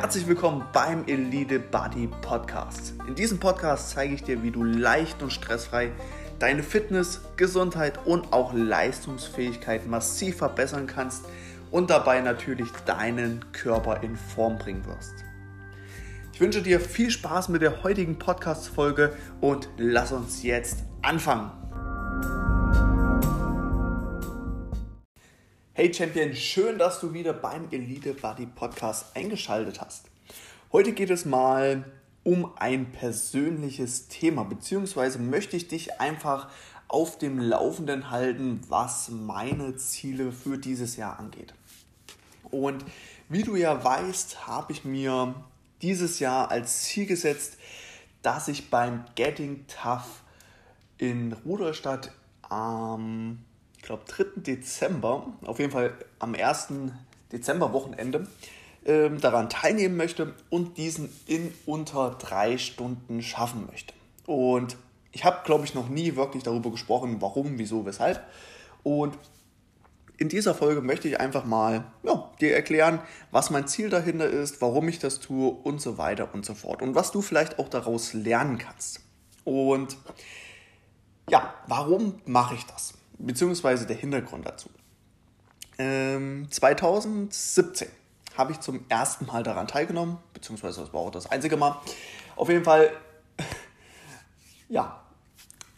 Herzlich willkommen beim Elite Body Podcast. In diesem Podcast zeige ich dir, wie du leicht und stressfrei deine Fitness, Gesundheit und auch Leistungsfähigkeit massiv verbessern kannst und dabei natürlich deinen Körper in Form bringen wirst. Ich wünsche dir viel Spaß mit der heutigen Podcast-Folge und lass uns jetzt anfangen. Hey Champion, schön, dass du wieder beim Elite Body Podcast eingeschaltet hast. Heute geht es mal um ein persönliches Thema, beziehungsweise möchte ich dich einfach auf dem Laufenden halten, was meine Ziele für dieses Jahr angeht. Und wie du ja weißt, habe ich mir dieses Jahr als Ziel gesetzt, dass ich beim Getting Tough in Rudolstadt am ähm, ich glaube, 3. Dezember, auf jeden Fall am 1. Dezember-Wochenende, äh, daran teilnehmen möchte und diesen in unter drei Stunden schaffen möchte. Und ich habe, glaube ich, noch nie wirklich darüber gesprochen, warum, wieso, weshalb. Und in dieser Folge möchte ich einfach mal ja, dir erklären, was mein Ziel dahinter ist, warum ich das tue und so weiter und so fort. Und was du vielleicht auch daraus lernen kannst. Und ja, warum mache ich das? Beziehungsweise der Hintergrund dazu. Ähm, 2017 habe ich zum ersten Mal daran teilgenommen, beziehungsweise das war auch das einzige Mal. Auf jeden Fall, ja,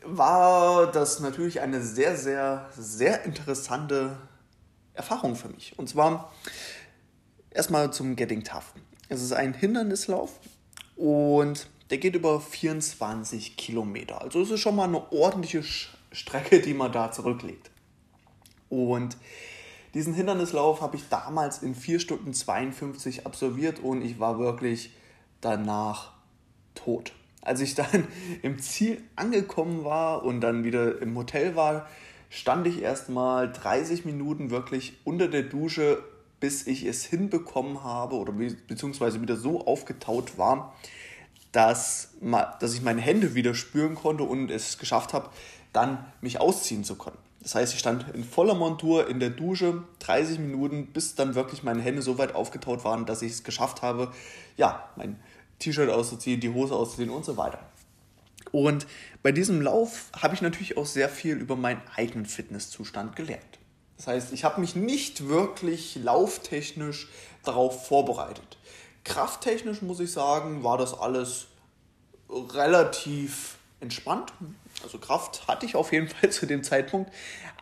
war das natürlich eine sehr, sehr, sehr interessante Erfahrung für mich. Und zwar erstmal zum Getting Tough. Es ist ein Hindernislauf und der geht über 24 Kilometer. Also es ist schon mal eine ordentliche Strecke, die man da zurücklegt. Und diesen Hindernislauf habe ich damals in 4 Stunden 52 absolviert und ich war wirklich danach tot. Als ich dann im Ziel angekommen war und dann wieder im Hotel war, stand ich erstmal 30 Minuten wirklich unter der Dusche, bis ich es hinbekommen habe oder beziehungsweise wieder so aufgetaut war, dass, dass ich meine Hände wieder spüren konnte und es geschafft habe, dann mich ausziehen zu können. Das heißt, ich stand in voller Montur in der Dusche 30 Minuten, bis dann wirklich meine Hände so weit aufgetaut waren, dass ich es geschafft habe, ja, mein T-Shirt auszuziehen, die Hose auszuziehen und so weiter. Und bei diesem Lauf habe ich natürlich auch sehr viel über meinen eigenen Fitnesszustand gelernt. Das heißt, ich habe mich nicht wirklich lauftechnisch darauf vorbereitet. Krafttechnisch muss ich sagen, war das alles relativ entspannt. Also Kraft hatte ich auf jeden Fall zu dem Zeitpunkt,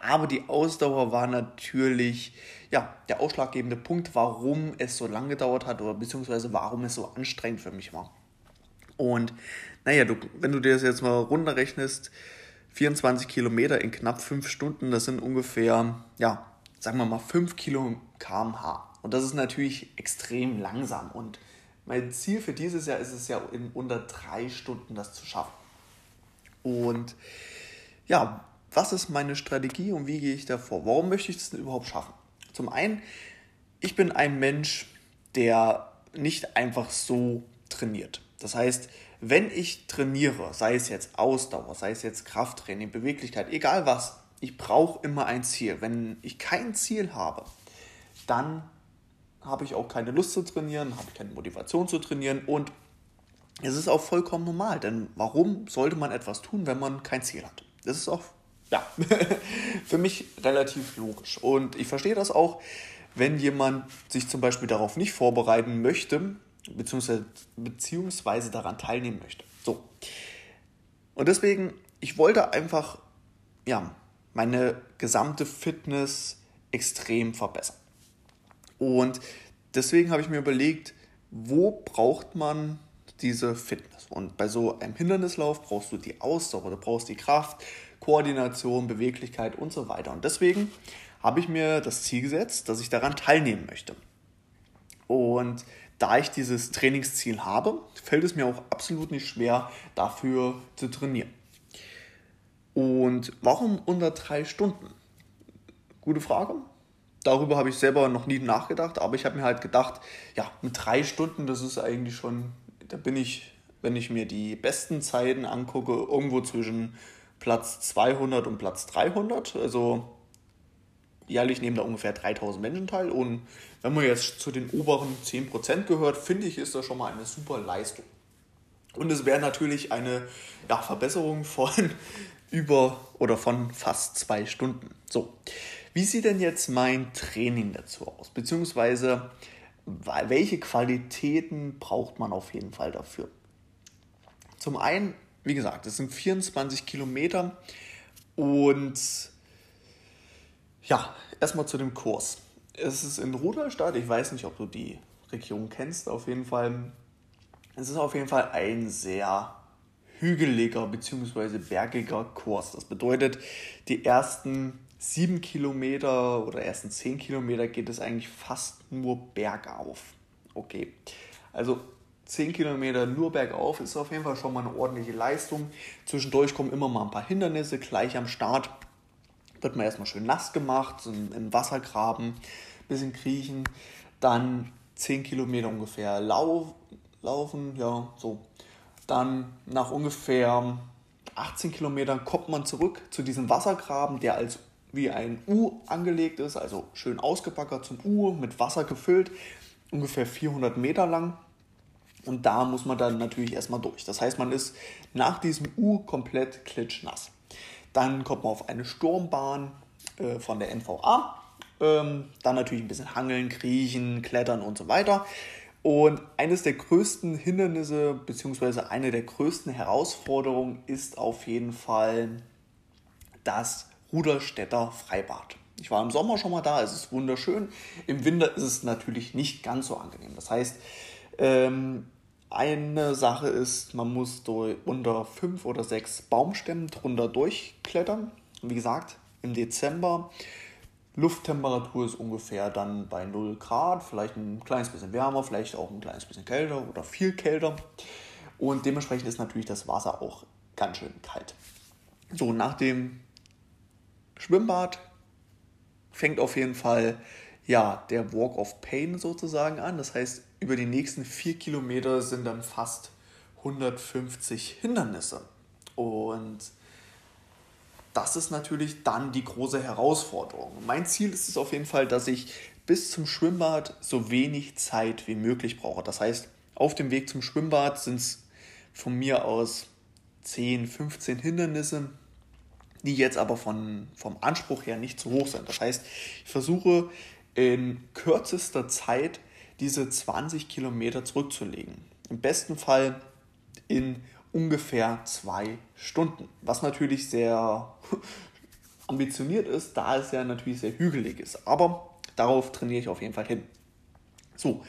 aber die Ausdauer war natürlich ja, der ausschlaggebende Punkt, warum es so lange gedauert hat oder beziehungsweise warum es so anstrengend für mich war. Und naja, du, wenn du dir das jetzt mal runterrechnest, 24 Kilometer in knapp 5 Stunden, das sind ungefähr, ja, sagen wir mal 5 Kilo kmh. Und das ist natürlich extrem langsam. Und mein Ziel für dieses Jahr ist es ja, in unter 3 Stunden das zu schaffen. Und ja, was ist meine Strategie und wie gehe ich davor? Warum möchte ich das denn überhaupt schaffen? Zum einen, ich bin ein Mensch, der nicht einfach so trainiert. Das heißt, wenn ich trainiere, sei es jetzt Ausdauer, sei es jetzt Krafttraining, Beweglichkeit, egal was, ich brauche immer ein Ziel. Wenn ich kein Ziel habe, dann habe ich auch keine Lust zu trainieren, habe ich keine Motivation zu trainieren und es ist auch vollkommen normal, denn warum sollte man etwas tun, wenn man kein Ziel hat? Das ist auch, ja, für mich relativ logisch. Und ich verstehe das auch, wenn jemand sich zum Beispiel darauf nicht vorbereiten möchte, beziehungsweise, beziehungsweise daran teilnehmen möchte. So. Und deswegen, ich wollte einfach, ja, meine gesamte Fitness extrem verbessern. Und deswegen habe ich mir überlegt, wo braucht man diese Fitness. Und bei so einem Hindernislauf brauchst du die Ausdauer, du brauchst die Kraft, Koordination, Beweglichkeit und so weiter. Und deswegen habe ich mir das Ziel gesetzt, dass ich daran teilnehmen möchte. Und da ich dieses Trainingsziel habe, fällt es mir auch absolut nicht schwer, dafür zu trainieren. Und warum unter drei Stunden? Gute Frage. Darüber habe ich selber noch nie nachgedacht, aber ich habe mir halt gedacht, ja, mit drei Stunden, das ist eigentlich schon da bin ich, wenn ich mir die besten Zeiten angucke, irgendwo zwischen Platz 200 und Platz 300. Also jährlich nehmen da ungefähr 3000 Menschen teil und wenn man jetzt zu den oberen 10% gehört, finde ich, ist das schon mal eine super Leistung. Und es wäre natürlich eine ja, Verbesserung von über oder von fast zwei Stunden. So, wie sieht denn jetzt mein Training dazu aus? Beziehungsweise, welche Qualitäten braucht man auf jeden Fall dafür? Zum einen, wie gesagt, es sind 24 Kilometer und ja, erstmal zu dem Kurs. Es ist in Rudolstadt, ich weiß nicht, ob du die Region kennst, auf jeden Fall. Es ist auf jeden Fall ein sehr hügeliger bzw. bergiger Kurs. Das bedeutet, die ersten sieben Kilometer oder ersten zehn Kilometer geht es eigentlich fast nur bergauf. Okay, also 10 Kilometer nur bergauf ist auf jeden Fall schon mal eine ordentliche Leistung. Zwischendurch kommen immer mal ein paar Hindernisse. Gleich am Start wird man erstmal schön nass gemacht, im Wassergraben, bisschen kriechen. Dann 10 Kilometer ungefähr lau laufen, ja, so. Dann nach ungefähr 18 Kilometern kommt man zurück zu diesem Wassergraben, der als wie ein U angelegt ist, also schön ausgebackert zum U, mit Wasser gefüllt, ungefähr 400 Meter lang. Und da muss man dann natürlich erstmal durch. Das heißt, man ist nach diesem U komplett klitschnass. Dann kommt man auf eine Sturmbahn äh, von der NVA. Ähm, dann natürlich ein bisschen Hangeln, Kriechen, Klettern und so weiter. Und eines der größten Hindernisse, beziehungsweise eine der größten Herausforderungen ist auf jeden Fall das Ruderstädter Freibad. Ich war im Sommer schon mal da, es ist wunderschön. Im Winter ist es natürlich nicht ganz so angenehm. Das heißt, ähm, eine Sache ist, man muss durch, unter fünf oder sechs Baumstämmen drunter durchklettern. Wie gesagt, im Dezember. Lufttemperatur ist ungefähr dann bei 0 Grad, vielleicht ein kleines bisschen wärmer, vielleicht auch ein kleines bisschen kälter oder viel kälter. Und dementsprechend ist natürlich das Wasser auch ganz schön kalt. So, nach dem Schwimmbad fängt auf jeden Fall ja, der Walk of Pain sozusagen an. Das heißt, über die nächsten vier Kilometer sind dann fast 150 Hindernisse. Und das ist natürlich dann die große Herausforderung. Mein Ziel ist es auf jeden Fall, dass ich bis zum Schwimmbad so wenig Zeit wie möglich brauche. Das heißt, auf dem Weg zum Schwimmbad sind es von mir aus 10, 15 Hindernisse, die jetzt aber von, vom Anspruch her nicht zu hoch sind. Das heißt, ich versuche in kürzester Zeit diese 20 Kilometer zurückzulegen. Im besten Fall in ungefähr zwei Stunden, was natürlich sehr ambitioniert ist, da es ja natürlich sehr hügelig ist. Aber darauf trainiere ich auf jeden Fall hin. So,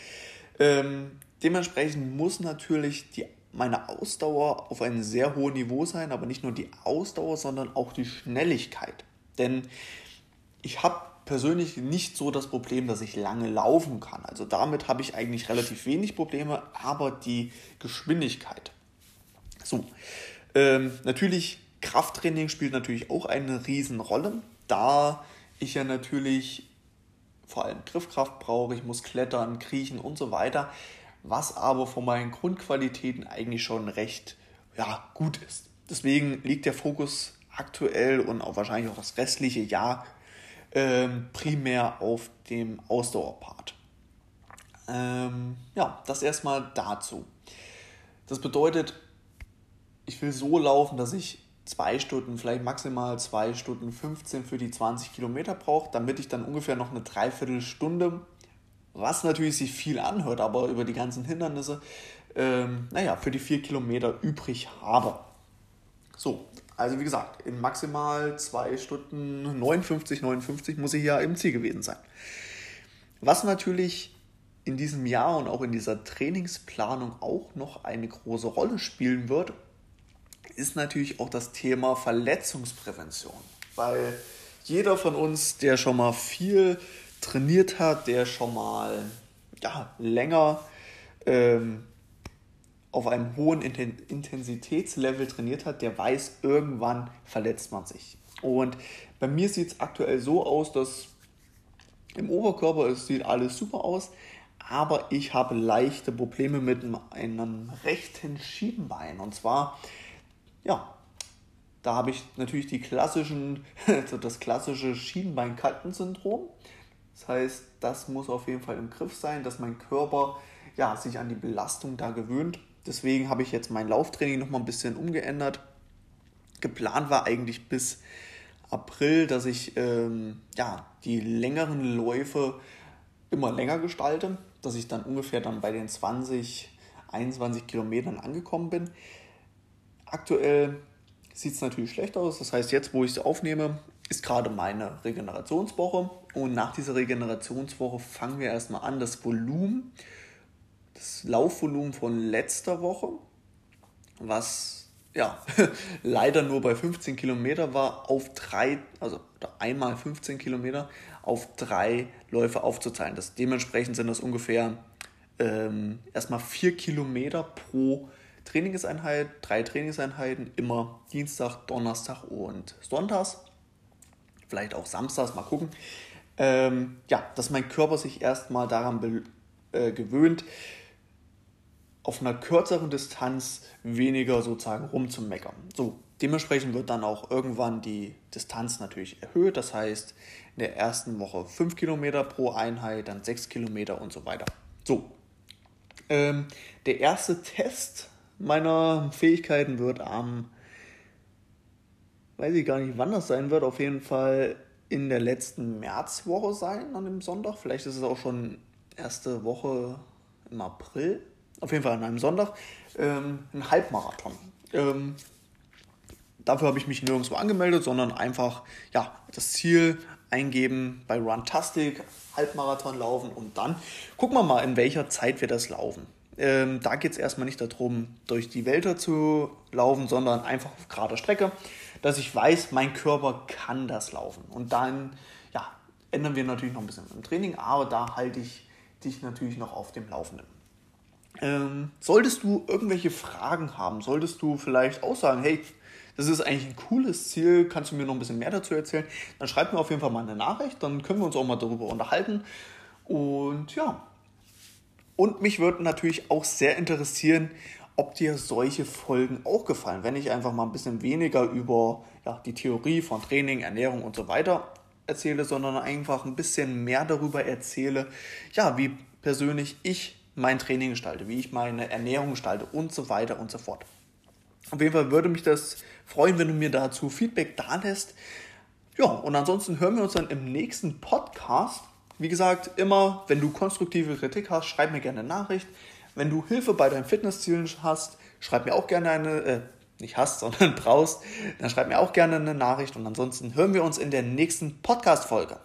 ähm, dementsprechend muss natürlich die, meine Ausdauer auf einem sehr hohen Niveau sein, aber nicht nur die Ausdauer, sondern auch die Schnelligkeit. Denn ich habe persönlich nicht so das Problem, dass ich lange laufen kann. Also damit habe ich eigentlich relativ wenig Probleme, aber die Geschwindigkeit. So, ähm, natürlich Krafttraining spielt natürlich auch eine Riesenrolle, da ich ja natürlich vor allem Griffkraft brauche, ich muss klettern, kriechen und so weiter, was aber von meinen Grundqualitäten eigentlich schon recht ja, gut ist. Deswegen liegt der Fokus aktuell und auch wahrscheinlich auch das restliche Jahr ähm, primär auf dem Ausdauerpart. Ähm, ja, das erstmal dazu. Das bedeutet, ich will so laufen, dass ich zwei Stunden, vielleicht maximal zwei Stunden 15 für die 20 Kilometer brauche, damit ich dann ungefähr noch eine Dreiviertelstunde, was natürlich sich viel anhört, aber über die ganzen Hindernisse, ähm, naja, für die vier Kilometer übrig habe. So, also wie gesagt, in maximal zwei Stunden 59, 59 muss ich ja im Ziel gewesen sein. Was natürlich in diesem Jahr und auch in dieser Trainingsplanung auch noch eine große Rolle spielen wird, ist natürlich auch das Thema Verletzungsprävention. Weil jeder von uns, der schon mal viel trainiert hat, der schon mal ja, länger ähm, auf einem hohen Intensitätslevel trainiert hat, der weiß, irgendwann verletzt man sich. Und bei mir sieht es aktuell so aus, dass im Oberkörper es sieht alles super aus, aber ich habe leichte Probleme mit einem rechten Schienbein. Und zwar, ja, da habe ich natürlich die klassischen, das klassische Schienbein-Kanten-Syndrom. Das heißt, das muss auf jeden Fall im Griff sein, dass mein Körper ja, sich an die Belastung da gewöhnt. Deswegen habe ich jetzt mein Lauftraining nochmal ein bisschen umgeändert. Geplant war eigentlich bis April, dass ich ähm, ja, die längeren Läufe immer länger gestalte, dass ich dann ungefähr dann bei den 20, 21 Kilometern angekommen bin. Aktuell sieht es natürlich schlecht aus. Das heißt, jetzt, wo ich es aufnehme, ist gerade meine Regenerationswoche. Und nach dieser Regenerationswoche fangen wir erstmal an, das Volumen, das Laufvolumen von letzter Woche, was ja, leider nur bei 15 Kilometer war, auf drei, also einmal 15 Kilometer, auf drei Läufe aufzuzahlen. Das, dementsprechend sind das ungefähr ähm, erstmal vier Kilometer pro Trainingseinheit, drei Trainingseinheiten, immer Dienstag, Donnerstag und Sonntags. Vielleicht auch Samstags, mal gucken. Ähm, ja, dass mein Körper sich erstmal daran äh, gewöhnt, auf einer kürzeren Distanz weniger sozusagen rumzumeckern. So, dementsprechend wird dann auch irgendwann die Distanz natürlich erhöht. Das heißt, in der ersten Woche 5 Kilometer pro Einheit, dann 6 Kilometer und so weiter. So, ähm, der erste Test meiner Fähigkeiten wird am, weiß ich gar nicht, wann das sein wird, auf jeden Fall in der letzten Märzwoche sein, an dem Sonntag. Vielleicht ist es auch schon erste Woche im April auf jeden Fall an einem Sonntag, ähm, einen Halbmarathon. Ähm, dafür habe ich mich nirgendwo angemeldet, sondern einfach ja, das Ziel eingeben bei Runtastic, Halbmarathon laufen und dann gucken wir mal, in welcher Zeit wir das laufen. Ähm, da geht es erstmal nicht darum, durch die Wälder zu laufen, sondern einfach auf gerader Strecke, dass ich weiß, mein Körper kann das laufen. Und dann ja, ändern wir natürlich noch ein bisschen im Training, aber da halte ich dich natürlich noch auf dem Laufenden. Ähm, solltest du irgendwelche Fragen haben, solltest du vielleicht auch sagen, hey, das ist eigentlich ein cooles Ziel, kannst du mir noch ein bisschen mehr dazu erzählen, dann schreib mir auf jeden Fall mal eine Nachricht, dann können wir uns auch mal darüber unterhalten. Und ja, und mich würde natürlich auch sehr interessieren, ob dir solche Folgen auch gefallen, wenn ich einfach mal ein bisschen weniger über ja, die Theorie von Training, Ernährung und so weiter erzähle, sondern einfach ein bisschen mehr darüber erzähle, ja, wie persönlich ich mein Training gestalte, wie ich meine Ernährung gestalte und so weiter und so fort. Auf jeden Fall würde mich das freuen, wenn du mir dazu Feedback da lässt. Ja, und ansonsten hören wir uns dann im nächsten Podcast. Wie gesagt, immer, wenn du konstruktive Kritik hast, schreib mir gerne eine Nachricht. Wenn du Hilfe bei deinen Fitnesszielen hast, schreib mir auch gerne eine, äh, nicht hast, sondern brauchst, dann schreib mir auch gerne eine Nachricht. Und ansonsten hören wir uns in der nächsten Podcast-Folge.